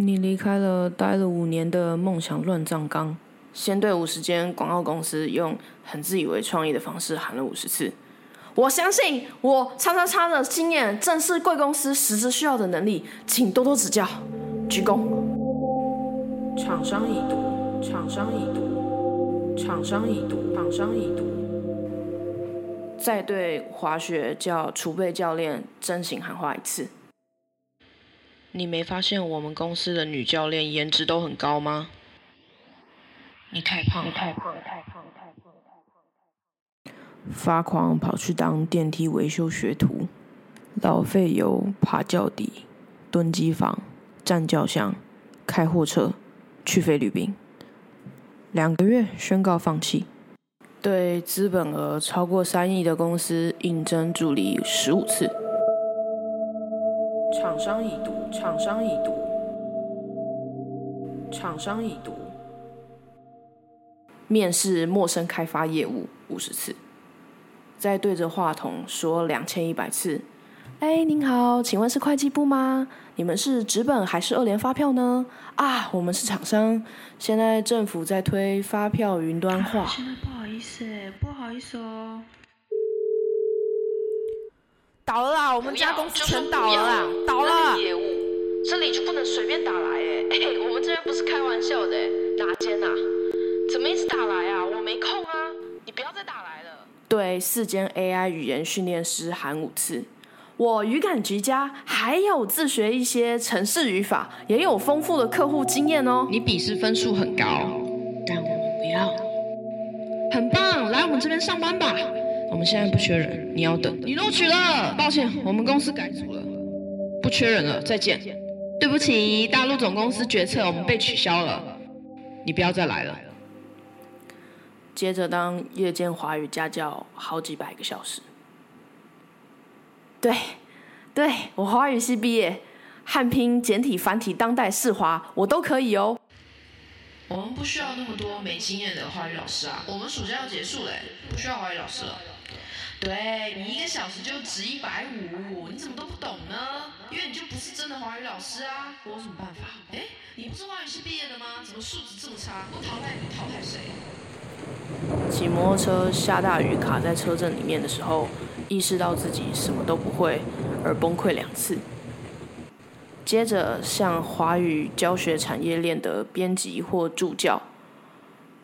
你离开了待了五年的梦想乱葬岗，先对五十间广告公司用很自以为创意的方式喊了五十次。我相信我叉叉叉的经验正是贵公司实质需要的能力，请多多指教。鞠躬。厂商已读，厂商已读，厂商已读，厂商已读。再对滑雪教储备教练真心喊话一次。你没发现我们公司的女教练颜值都很高吗？你太胖，你太胖，太胖，太胖，太胖。发狂跑去当电梯维修学徒，老费油爬轿底，蹲机房，站轿厢，开货车，去菲律宾。两个月宣告放弃。对资本额超过三亿的公司应征助理十五次。厂商已读，厂商已读，厂商已读。面试陌生开发业务五十次，再对着话筒说两千一百次。哎，您好，请问是会计部吗？你们是纸本还是二联发票呢？啊，我们是厂商，现在政府在推发票云端化。现在不好意思，不好意思哦。倒了啦，我们家公司全倒了啦，倒了。业务这里就不能随便打来哎，哎，我们这边不是开玩笑的，哪间啊？怎么一直打来啊？我没空啊，你不要再打来了。对四间 AI 语言训练师喊五次。我语感极佳，还有自学一些城市语法，也有丰富的客户经验哦。你笔试分数很高，但我们不要。很棒，来我们这边上班吧。我们现在不缺人，你要等。你录取了，抱歉，我们公司改组了，不缺人了，再见。对不起，大陆总公司决策，我们被取消了，你不要再来了。接着当夜间华语家教好几百个小时。对，对我华语系毕业，汉拼、简体、繁体、当代、世华，我都可以哦。我们不需要那么多没经验的华语老师啊，我们暑假要结束嘞，不需要华语老师了。对你一个小时就值一百五，你怎么都不懂呢？因为你就不是真的华语老师啊，我有什么办法？哎，你不是华语系毕业的吗？怎么素质这么差？我淘汰你淘汰谁？骑摩托车下大雨卡在车阵里面的时候。意识到自己什么都不会而崩溃两次，接着向华语教学产业链的编辑或助教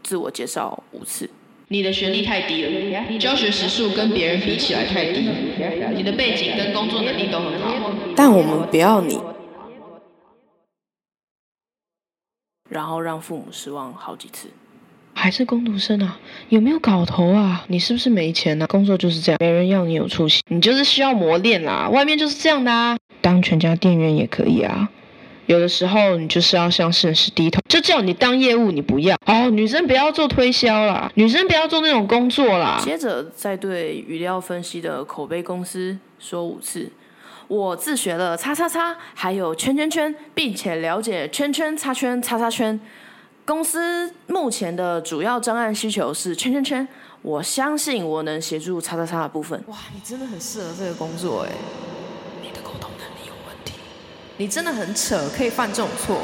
自我介绍五次。你的学历太低了，教学时数跟别人比起来太低。你的背景跟工作能力都很好，但我们不要你。然后让父母失望好几次。还是工读生啊？有没有搞头啊？你是不是没钱呢？工作就是这样，没人要你有出息，你就是需要磨练啦。外面就是这样的啊。当全家店员也可以啊。有的时候你就是要向现实低头。就叫你当业务，你不要哦。女生不要做推销啦，女生不要做那种工作啦。接着再对语料分析的口碑公司说五次：我自学了叉叉叉，还有圈圈圈，并且了解圈圈叉圈叉叉圈。公司目前的主要专案需求是圈圈圈，我相信我能协助叉叉叉的部分。哇，你真的很适合这个工作哎！你的沟通能力有问题，你真的很扯，可以犯这种错。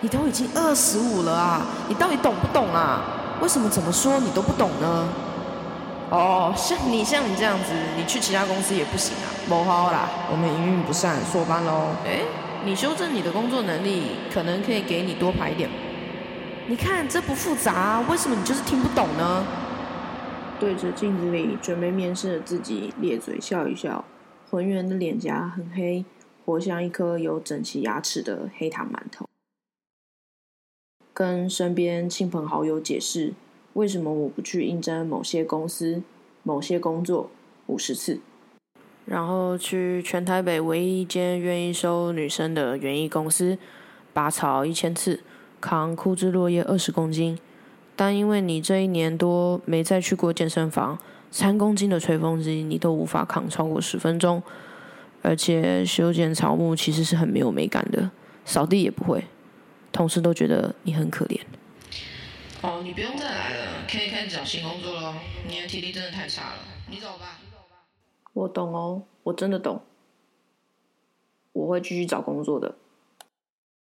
你都已经二十五了啊，你到底懂不懂啊？为什么怎么说你都不懂呢？哦，像你像你这样子，你去其他公司也不行啊。不好啦，我们营运不善，缩班喽。哎，你修正你的工作能力，可能可以给你多排一点。你看这不复杂，为什么你就是听不懂呢？对着镜子里准备面试的自己，咧嘴笑一笑，浑圆的脸颊很黑，活像一颗有整齐牙齿的黑糖馒头。跟身边亲朋好友解释为什么我不去应征某些公司、某些工作五十次，然后去全台北唯一一间愿意收女生的园艺公司拔草一千次。扛枯枝落叶二十公斤，但因为你这一年多没再去过健身房，三公斤的吹风机你都无法扛超过十分钟，而且修剪草木其实是很没有美感的，扫地也不会，同事都觉得你很可怜。哦，你不用再来了，可以开始找新工作了。你的体力真的太差了，你走吧。我懂哦，我真的懂，我会继续找工作的。